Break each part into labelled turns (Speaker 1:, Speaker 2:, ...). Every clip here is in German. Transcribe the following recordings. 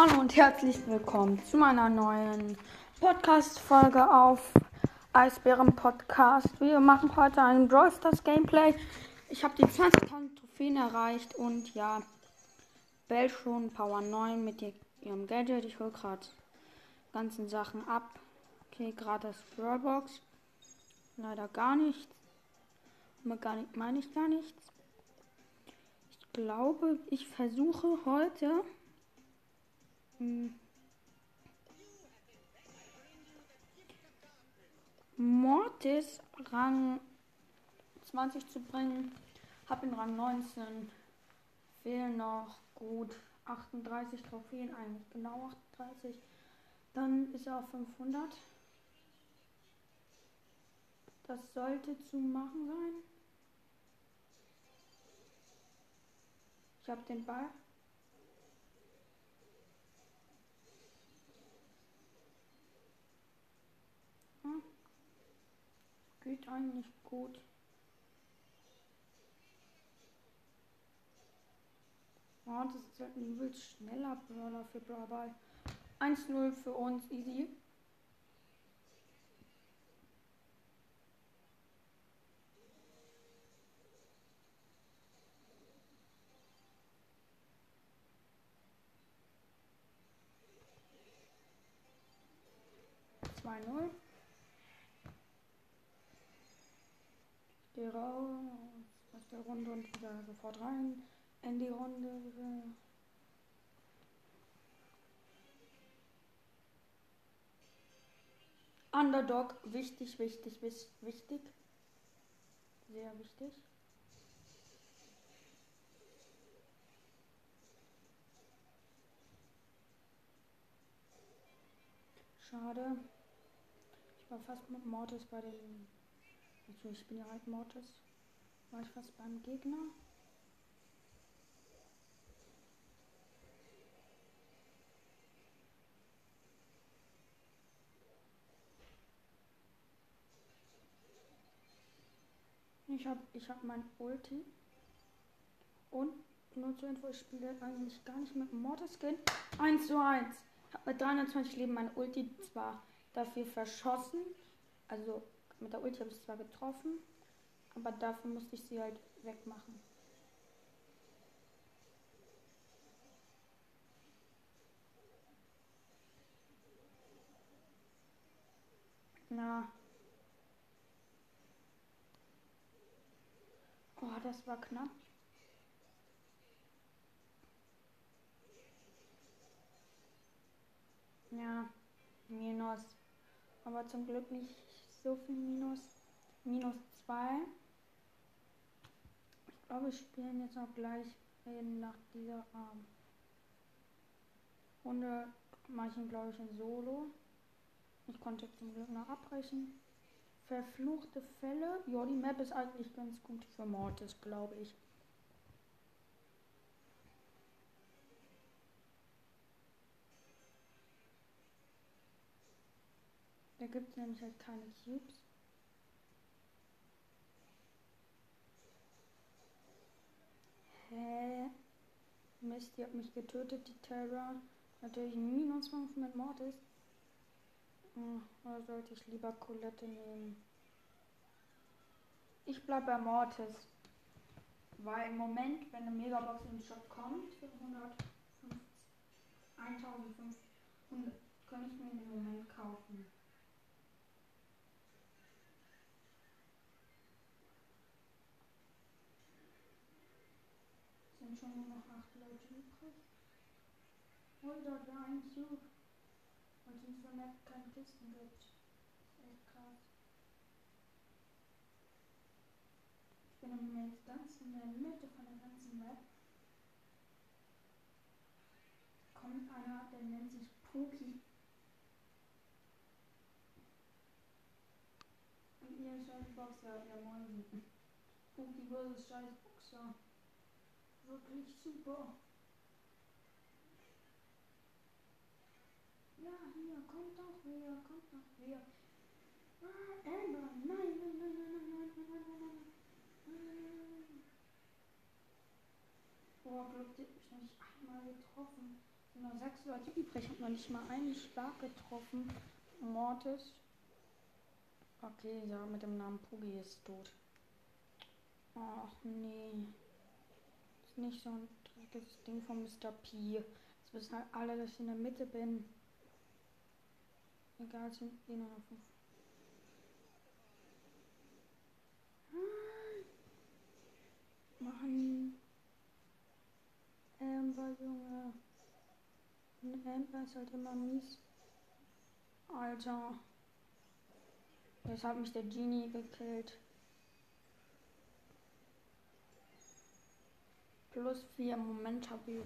Speaker 1: Hallo und herzlich willkommen zu meiner neuen Podcast-Folge auf Eisbären Podcast. Wir machen heute ein Brawl Stars Gameplay. Ich habe die 20.000 Trophäen erreicht und ja, Bell schon Power 9 mit ihrem Gadget. Ich hole gerade ganzen Sachen ab. Okay, gerade das Brawlbox. Leider gar nichts. Meine ich gar nichts. Ich glaube, ich versuche heute hm, Mortis Rang 20 zu bringen. Hab in Rang 19. Fehlen noch gut 38 Trophäen, eigentlich genau 38. Dann ist er auf 500. Das sollte zu machen sein. Ich habe den Ball. Hm. Geht eigentlich gut. Oh, das ist halt ein übelst schneller Brawler für Brawl 1-0 für uns, easy. Zwei null. Gehe raus aus der Runde und wieder sofort rein in die Runde. Underdog, wichtig, wichtig, wichtig. Sehr wichtig. Schade. Ich war fast mit Mortis bei den. Also ich bin ja halt Mortis. War ich fast beim Gegner. Ich habe ich hab mein Ulti. Und nur zur Info, ich spiele eigentlich gar nicht mit Mortis Skin. 1 zu 1. Habe mit 320 Leben meine Ulti zwar dafür verschossen. Also mit der Ulti habe ich zwar getroffen. Aber dafür musste ich sie halt wegmachen. Na. Oh, das war knapp. Ja, Minus. Aber zum Glück nicht so viel Minus. Minus 2. Ich glaube, wir spielen jetzt auch gleich nach dieser ähm, Runde. Mache ich ihn, glaube ich, in Solo. Ich konnte zum Glück noch abbrechen. Verfluchte Fälle. Ja, die Map ist eigentlich ganz gut für Mortis, glaube ich. Da gibt es nämlich halt keine Cubes. Hä? Mist, die hat mich getötet, die Terra. Natürlich minus 5 mit Mortis. Hm, oder sollte ich lieber Colette nehmen? Ich bleibe bei Mortis. Weil im Moment, wenn eine Megabox im Shop kommt für 150, 1500, kann ich mir im Moment kaufen. Sind schon nur noch 8 Leute übrig. Hol dort rein zu. Weil es in der Map keine Kisten gibt. Echt krass. Ich bin im Moment ganz in der Mitte von der ganzen Map. Kommt einer, der nennt sich Poki. Und ihr scheiß Boxer, ihr Mäusen. Poki versus scheiß Boxer. Wirklich super. Ja, hier, kommt doch her, kommt doch her. Ah, Amber, nein, nein, nein, nein, nein, nein, nein, nein, nein. Boah, Glück, die mich noch nicht einmal getroffen. Sind nur sechs Leute übrig. Ich habe noch nicht mal einen Schlag getroffen. Mortis. Okay, ja, mit dem Namen Pugi ist tot. Ach nee. Ist nicht so ein dreckiges Ding von Mr. P. Jetzt wissen halt alle, dass ich in der Mitte bin. Egal, sind eh nur noch fünf. Mann. Amber, Junge. Und Amber ist halt immer mies. Alter. Jetzt hat mich der Genie gekillt. Plus vier Moment habe ich.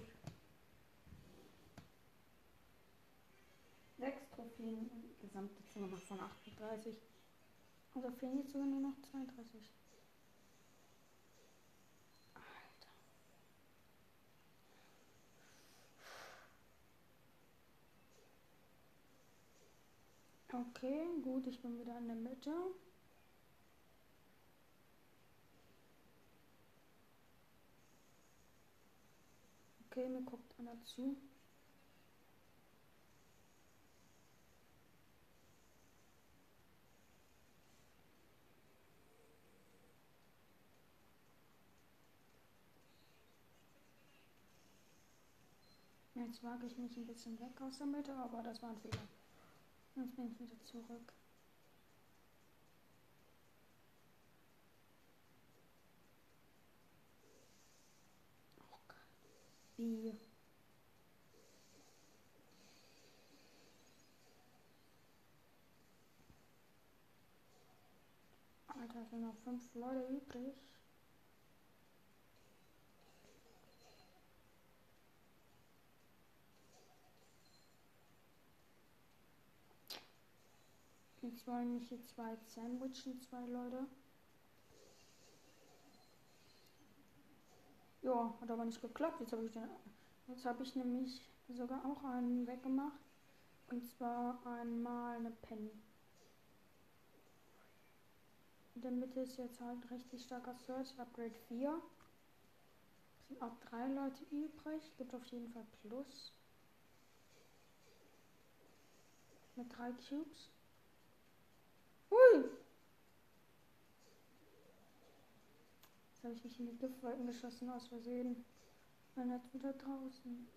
Speaker 1: Sechs Trophäen. Gesamte Zimmer von 38. Also fehlen jetzt sogar nur noch 32. Okay, gut, ich bin wieder in der Mitte. Okay, mir guckt einer zu. Jetzt wage ich mich ein bisschen weg aus der Mitte, aber das war ein Fehler. Jetzt bin ich wieder zurück. Wie? Alter, sind noch fünf Leute übrig. Jetzt wollen mich hier zwei sandwichen, zwei Leute. Ja, hat aber nicht geklappt. Jetzt habe ich, den, ich nämlich sogar auch einen weggemacht. Und zwar einmal eine Penny. In der Mitte ist jetzt halt richtig starker Search, Upgrade 4. Es sind auch drei Leute übrig. Gibt auf jeden Fall Plus. Mit drei Cubes. Hui! Habe ich mich in die Giftwolken geschossen aus Versehen. Man hat wieder draußen.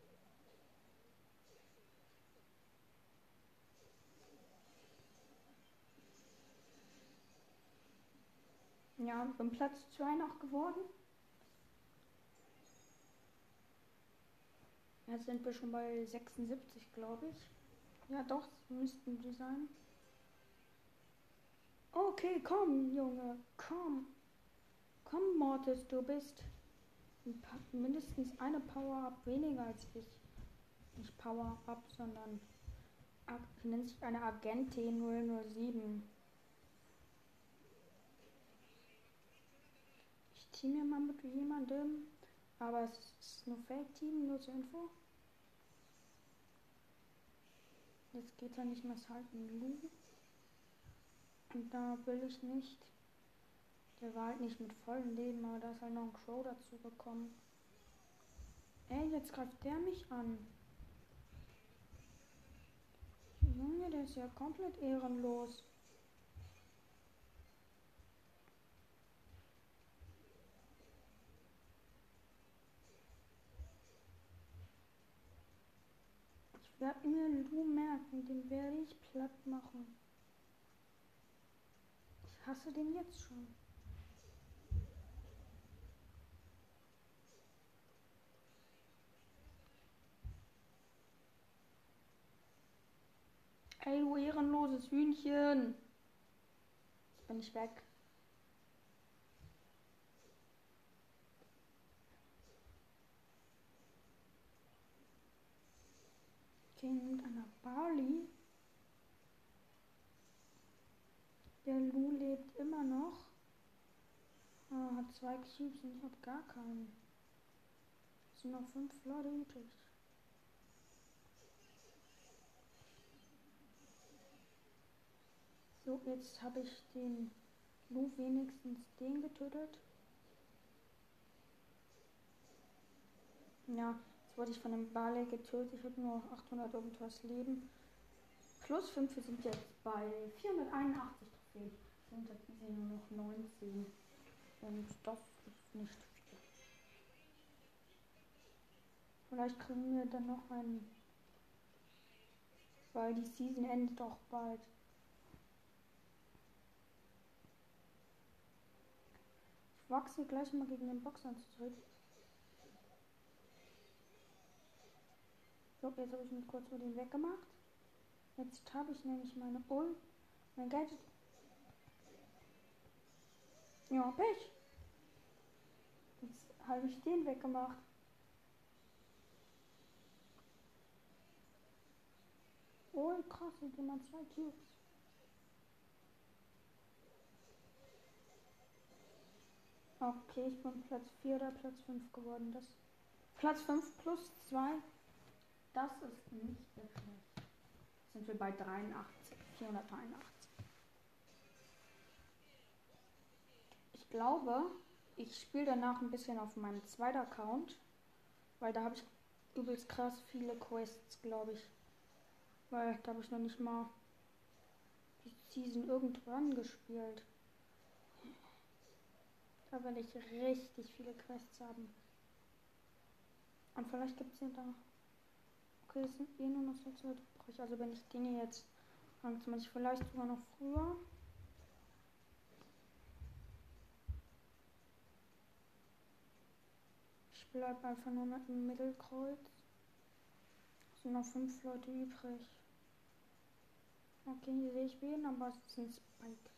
Speaker 1: Ja, bin Platz 2 noch geworden. Jetzt sind wir schon bei 76, glaube ich. Ja, doch, müssten die sein. Okay, komm, Junge, komm. Komm, Mortis, du bist mindestens eine Power-Up weniger als ich. Nicht Power-Up, sondern nennt sich eine Agentin 007. Ich team mir mal mit jemandem, aber es ist nur Fake-Team, nur zur Info. Jetzt geht er nicht mehr halten. Und da will ich nicht. Der war halt nicht mit vollem Leben, aber da ist halt noch ein Crow dazu gekommen. Ey, jetzt greift der mich an. Junge, der ist ja komplett ehrenlos. Ich werde mir Lu merken, den werde ich platt machen hasse den jetzt schon. Ey, du ehrenloses Hühnchen. Jetzt bin ich weg. Nimmt einer Barley. Der Lu lebt immer noch. Ah, hat zwei Cubes und ich habe gar keinen. Es sind noch fünf Leute übrig. So, jetzt habe ich den Lu wenigstens den getötet. Ja, jetzt wurde ich von einem Bale getötet. Ich habe nur 800 irgendwas Leben. Plus 5, wir sind jetzt bei 481 Trophäen. Sind jetzt nur noch 19. Und das ist nicht viel. Vielleicht kriegen wir dann noch einen. Weil die Season endet auch bald. Ich wachse gleich mal gegen den Boxer zurück. So, jetzt habe ich mich kurz vor den weggemacht. Jetzt habe ich nämlich meine Ult, mein Gadget. Ja, Pech. Jetzt habe ich den weggemacht. Oh, krass, sind jemand zwei Cubes. Okay, ich bin Platz 4 oder Platz 5 geworden. Das Platz 5 plus 2. Das ist nicht schlecht. Sind wir bei 83, 483. Ich glaube, ich spiele danach ein bisschen auf meinem zweiten Account, weil da habe ich übelst krass viele Quests, glaube ich. Weil da habe ich noch nicht mal die Season irgendwann gespielt. Da werde ich richtig viele Quests haben. Und vielleicht gibt es ja da. Okay, es sind eh nur noch so zwei übrig. Also wenn ich Dinge jetzt langsam ich vielleicht sogar noch früher. Ich bleibe einfach nur mit dem Mittelkreuz. Es sind noch fünf Leute übrig. Okay, hier sehe ich wen, aber es ist ein Spike.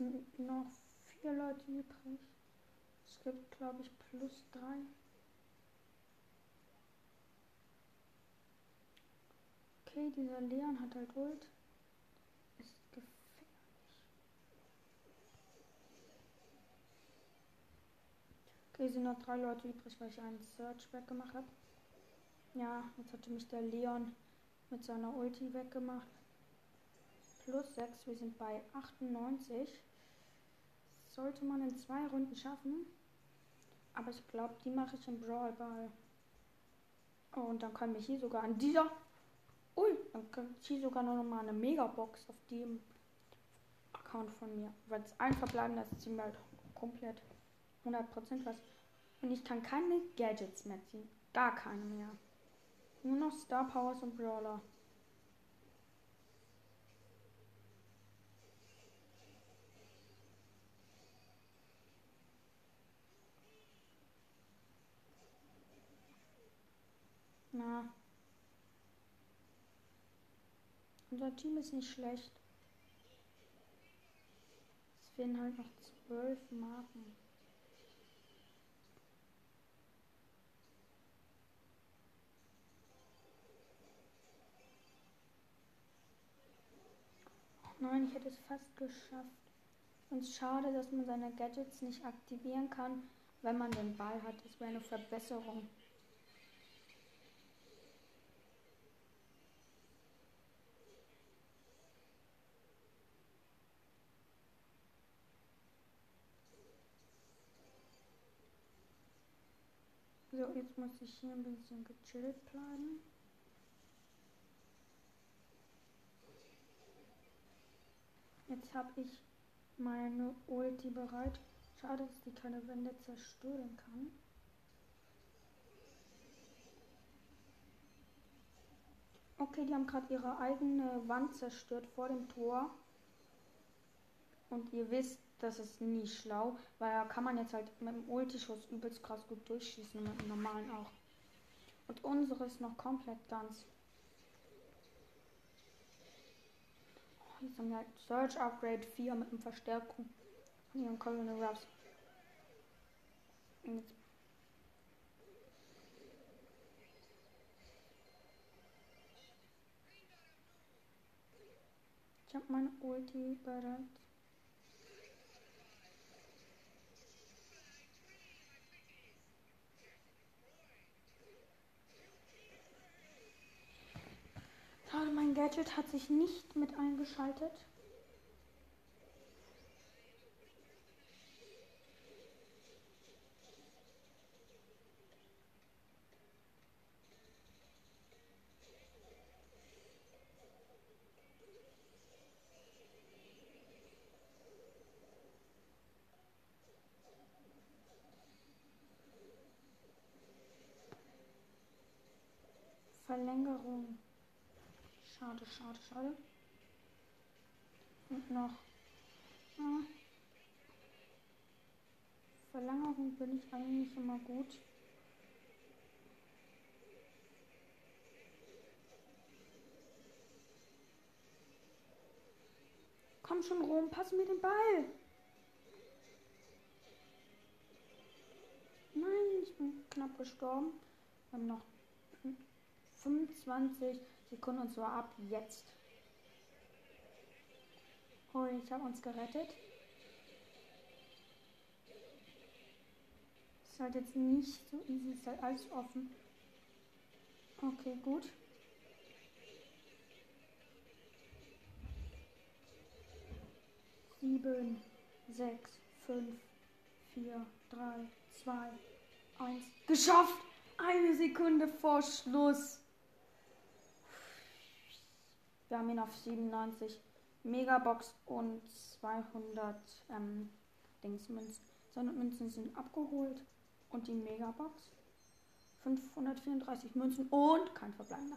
Speaker 1: Sind noch vier Leute übrig. Es gibt, glaube ich, plus drei. Okay, dieser Leon hat halt Ult. Ist gefährlich. Okay, sind noch drei Leute übrig, weil ich einen Search weggemacht habe. Ja, jetzt hatte mich der Leon mit seiner Ulti weggemacht. Plus 6, wir sind bei 98 sollte man in zwei Runden schaffen. Aber ich glaube, die mache ich im Brawl Ball. Oh, und dann kann wir hier sogar an dieser. Ui, dann kann ich hier sogar noch mal eine Megabox auf dem Account von mir. Weil es ein verbleibender ist, ziehen wir halt komplett 100% was. Und ich kann keine Gadgets mehr ziehen. Gar keine mehr. Nur noch Star Powers und Brawler. Na. Unser Team ist nicht schlecht. Es fehlen halt noch zwölf Marken. Nein, ich hätte es fast geschafft. Und schade, dass man seine Gadgets nicht aktivieren kann, wenn man den Ball hat. Das wäre eine Verbesserung. So, jetzt muss ich hier ein bisschen gechillt bleiben. Jetzt habe ich meine Ulti bereit. Schade, dass die keine Wände zerstören kann. Okay, die haben gerade ihre eigene Wand zerstört vor dem Tor. Und ihr wisst, das ist nie schlau, weil da kann man jetzt halt mit dem Ultischuss übelst krass gut durchschießen und mit dem normalen auch. Und unsere ist noch komplett ganz. Oh, jetzt haben wir halt Search Upgrade 4 mit einem Verstärkung von ihren Colonel Ruffs. Und jetzt Ich habe meine Ulti bereit. Mein Gadget hat sich nicht mit eingeschaltet. Verlängerung. Schade, schade, schade. Und noch. Ja. Verlängerung bin ich eigentlich immer gut. Komm schon rum, pass mir den Ball. Nein, ich bin knapp gestorben. Wir haben noch 25 Sekunden und zwar ab jetzt. Oh, ich habe uns gerettet. Ist halt jetzt nicht so easy, ist halt alles offen. Okay, gut. Sieben, sechs, fünf, vier, drei, zwei, eins. Geschafft! Eine Sekunde vor Schluss. Wir haben ihn auf 97 Megabox und 200 ähm, Dingsmünzen. 200 Münzen sind abgeholt und die Megabox 534 Münzen und kein Verbleibender.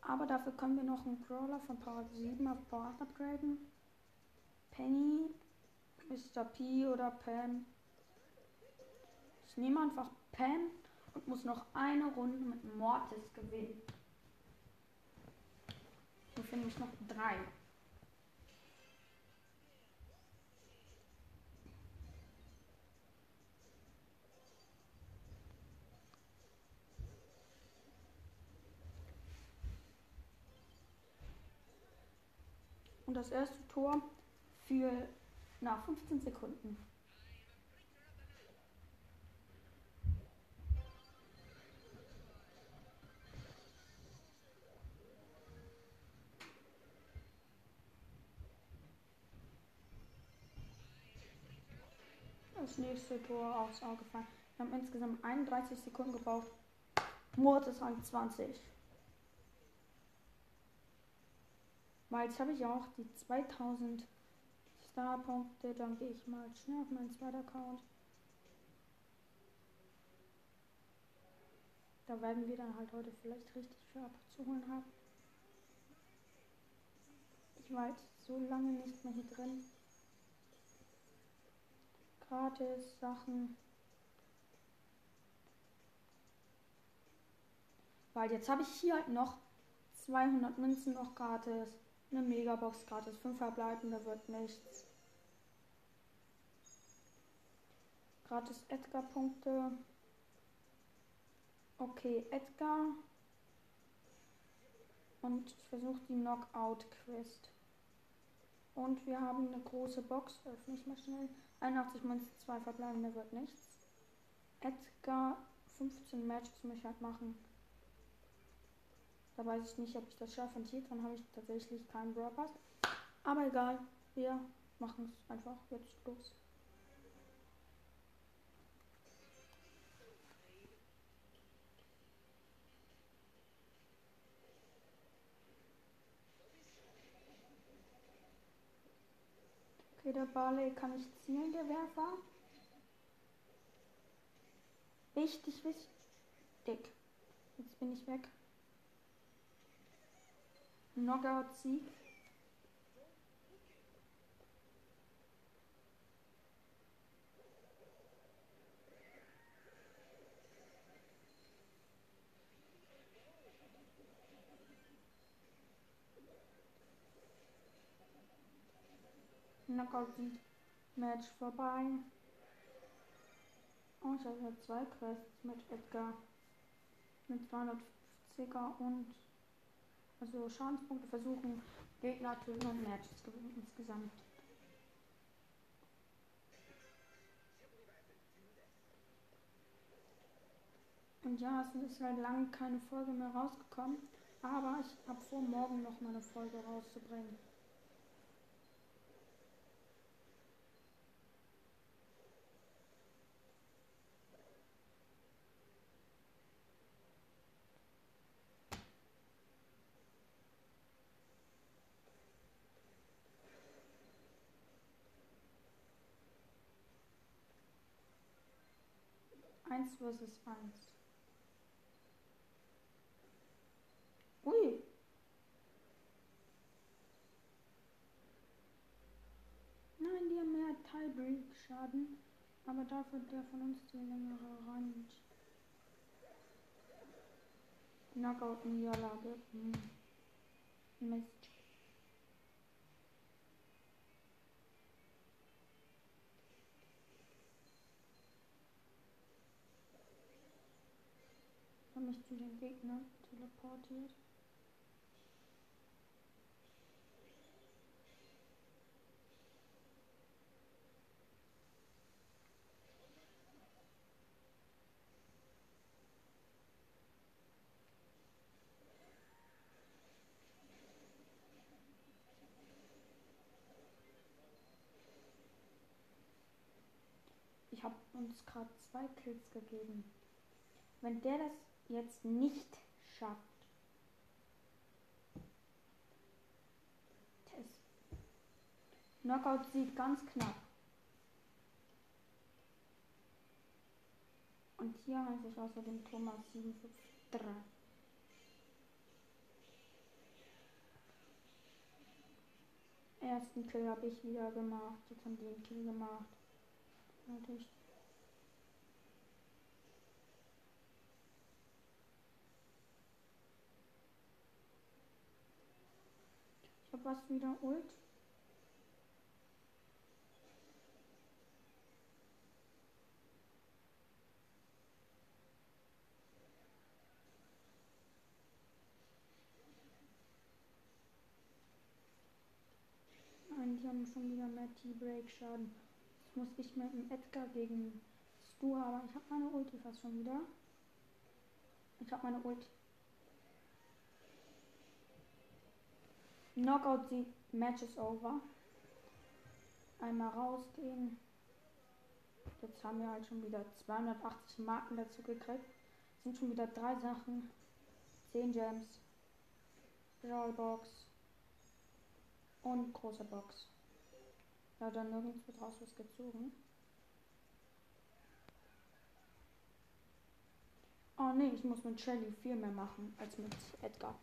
Speaker 1: Aber dafür können wir noch einen Crawler von Power 7 auf Power 8 upgraden. Penny, Mr. P oder Pam. Ich nehme einfach Pam und muss noch eine Runde mit Mortis gewinnen. Finde ich noch drei. Und das erste Tor für nach 15 Sekunden. Das nächste Tor aufs Auge fallen. Wir haben insgesamt 31 Sekunden gebraucht. Mord ist Rang 20. Weil jetzt habe ich auch die 2000 Star-Punkte. Dann gehe ich mal schnell auf meinen zweiten Account. Da werden wir dann halt heute vielleicht richtig viel abzuholen haben. Ich war jetzt so lange nicht mehr hier drin gratis Sachen. Weil jetzt habe ich hier halt noch 200 Münzen noch gratis. Eine Megabox gratis. 5 verbleibende wird nichts. Gratis Edgar-Punkte. Okay, Edgar. Und ich versuche die Knockout-Quest. Und wir haben eine große Box. Öffne ich mal schnell. 81 Münzen, 2 verbleibende wird nichts. Edgar 15 Matches muss ich halt machen. Da weiß ich nicht, ob ich das schaffe. Und hier dran habe ich tatsächlich keinen Brawl Pass. Aber egal, wir machen es einfach jetzt los. Der Barley kann ich zielen, der Werfer. Wichtig, wichtig. Jetzt bin ich weg. Knockout-Sieg. Knockout-Match vorbei. Oh, ich habe zwei Quests mit Edgar. Mit 250er und also Schadenspunkte versuchen, Gegner töten und Matches gewinnen insgesamt. Und ja, es ist halt lange keine Folge mehr rausgekommen. Aber ich habe vor, morgen noch mal eine Folge rauszubringen. Eins versus eins. Ui. Nein, die haben mehr Tiebreak-Schaden, aber dafür der von uns die längere Range. Knockout-Niederlage. Hm. Mist. Mich zu den Gegnern teleportiert. Ich habe uns gerade zwei Kills gegeben. Wenn der das jetzt nicht schafft, Test. Knockout sieht ganz knapp. Und hier heiße ich außerdem Thomas 753. Ersten Kill habe ich wieder gemacht. Jetzt haben die einen Kill gemacht. Natürlich. Was wieder Ult. Nein, die haben schon wieder mehr T-Break-Schaden. Jetzt muss ich mit dem Edgar gegen Stu, aber ich habe meine Ulti fast schon wieder. Ich habe meine Ulti. Knockout, die Match is over. Einmal rausgehen. Jetzt haben wir halt schon wieder 280 Marken dazu gekriegt. Sind schon wieder drei Sachen. 10 Gems. Brawlbox. Und große Box. Ja, dann nirgends wird raus was gezogen. Oh nee, ich muss mit Shelly viel mehr machen als mit Edgar.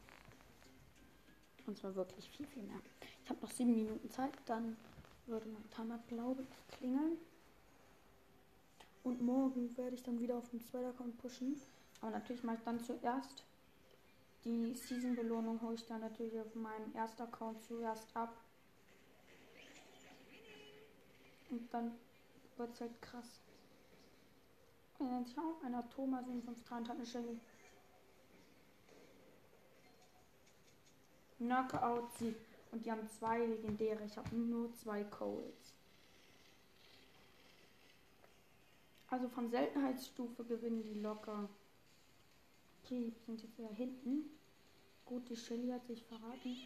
Speaker 1: Und zwar wirklich viel, viel mehr. Ich habe noch sieben Minuten Zeit, dann würde mein Timer, glaube ich, klingeln. Und morgen werde ich dann wieder auf dem zweiten Account pushen. Aber natürlich mache ich dann zuerst die Season-Belohnung, hole ich dann natürlich auf meinem ersten Account zuerst ab. Und dann wird es halt krass. Nennt sich auch einer Thomas 753 und hat eine Shelly. Knockout Sieg. Und die haben zwei legendäre. Ich habe nur zwei Coles. Also von Seltenheitsstufe gewinnen die locker. Okay, sind jetzt wieder hinten. Gut, die Shelly hat sich verraten.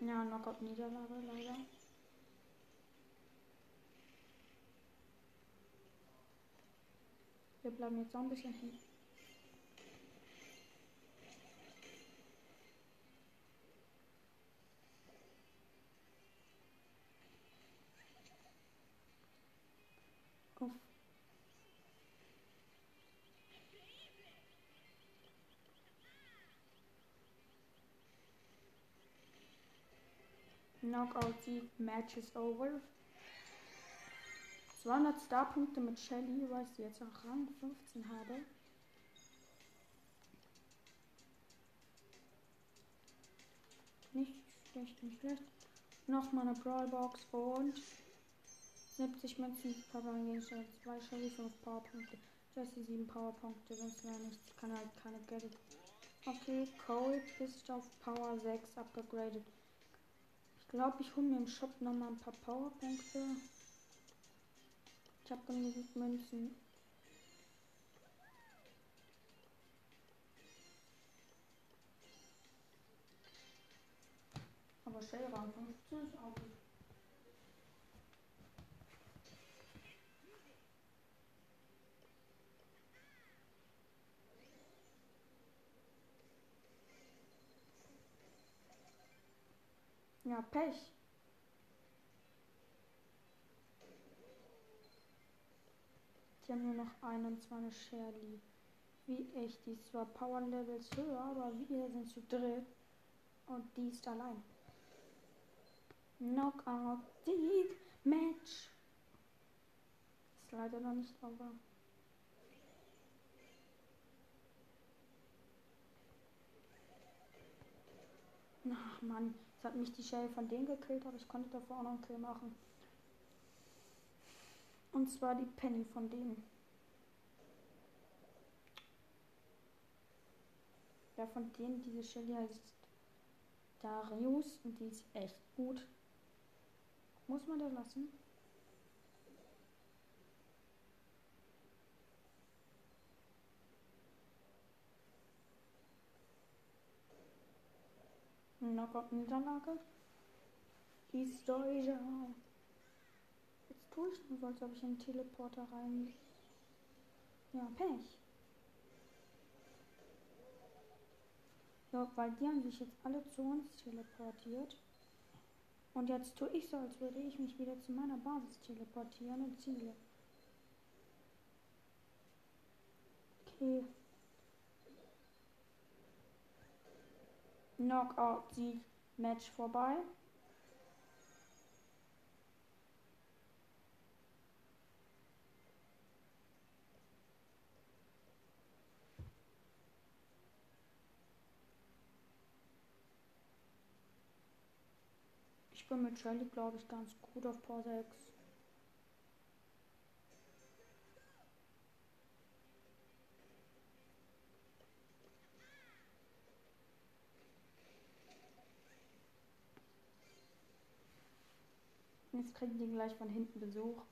Speaker 1: Ja, Knockout Niederlage leider. Wir bleiben jetzt auch ein bisschen hinten. Knockout Sieg, Match is over. 200 Starpunkte mit Shelly, weil ich jetzt auch Rang 15 habe. Nicht schlecht, nicht schlecht. Nochmal eine Brawlbox und 70 Münzen Gegenstand, 2 Shelly, 5 Powerpunkte. Jesse 7 Powerpunkte, sonst wäre nichts. Kann halt keine Gadget. Okay, Cole ist auf Power 6 abgegradet glaube, ich hole mir im Shop nochmal ein paar Powerpunkte. Ich habe genug Münzen. Aber Shell 15 ist auch nicht. Ja, Pech. Die haben nur noch 21 Shelly. Wie ich. Die ist zwar Power Levels höher, aber wir sind zu dritt. Und die ist allein. Knockout. Die Match. Ist leider noch nicht over. Ach man, jetzt hat mich die Shell von denen gekillt, aber ich konnte davor auch noch einen Kill machen. Und zwar die Penny von denen. Ja, von denen diese Shelly heißt Darius und die ist echt gut. Muss man da lassen? Knockout-Niederlage. Historische. Jetzt tue ich nur so, als ob ich einen Teleporter rein. Ja, Pech. Ja, weil die haben sich jetzt alle zu uns teleportiert. Und jetzt tue ich so, als würde ich mich wieder zu meiner Basis teleportieren und ziele. Okay. Knockout-Sieg, Match vorbei. Ich bin mit Shelly, glaube ich, ganz gut auf Power 6. Jetzt kriegen die gleich von hinten Besuch.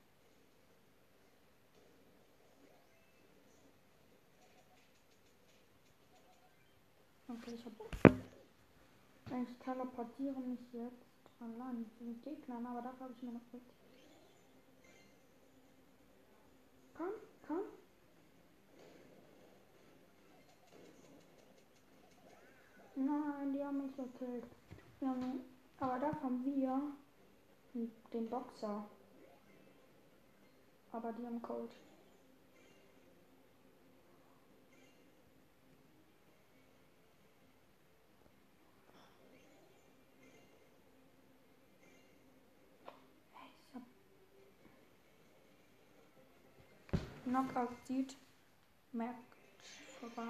Speaker 1: Okay, ich habe. Ich teleportiere mich jetzt allein mit den Gegnern, aber dafür habe ich mir noch Glück. Komm, komm. Nein, die haben mich gekillt. Aber da haben wir den Boxer. Aber die haben Cold. Knockout sieht, Match vorbei.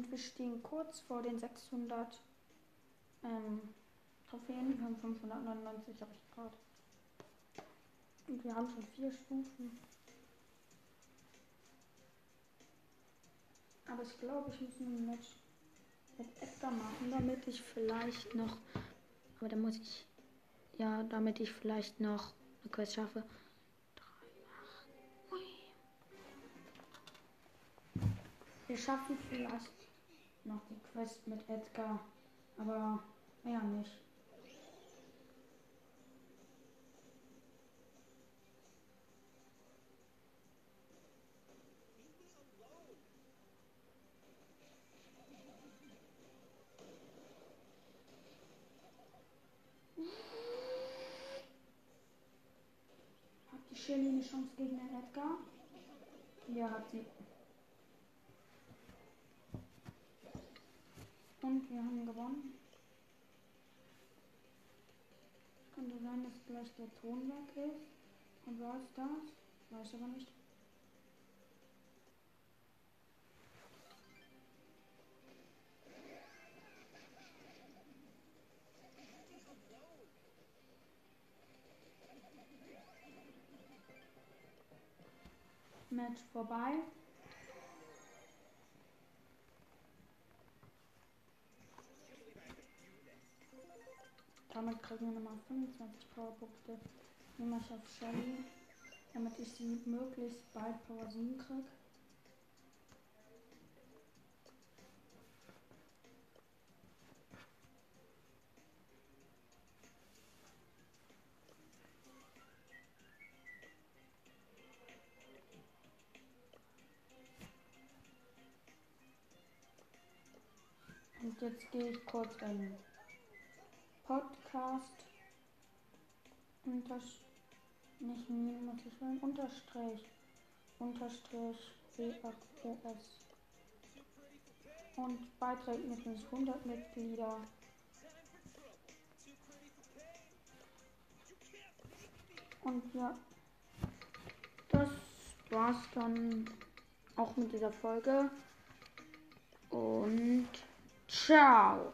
Speaker 1: Und wir stehen kurz vor den 600 ähm, Trophäen. Wir haben 599, habe ich gerade. Und wir haben schon vier Stufen. Aber ich glaube, ich muss ein Match mit Edgar machen, damit ich vielleicht noch. Aber da muss ich. Ja, damit ich vielleicht noch eine Quest schaffe. Wir schaffen vielleicht noch die Quest mit Edgar, aber mehr nicht. Hat die Shelly eine Chance gegen den Edgar? Ja, hat sie. Und wir haben gewonnen. Könnte sein, dass gleich der Ton weg ist. Und es das? Weiß aber nicht. Match vorbei. Damit kriegen wir nochmal 25 Powerpunkte. Nehme es auf Shelly, damit ich sie möglichst bald Power 7 kriege. Und jetzt gehe ich kurz in Podcast. Unterstrich. Nicht Min muss ich wollen. Unterstrich. Unterstrich. BFOS. Und Beitrag mit 100 Mitglieder. Und ja, das war's dann auch mit dieser Folge. Und ciao.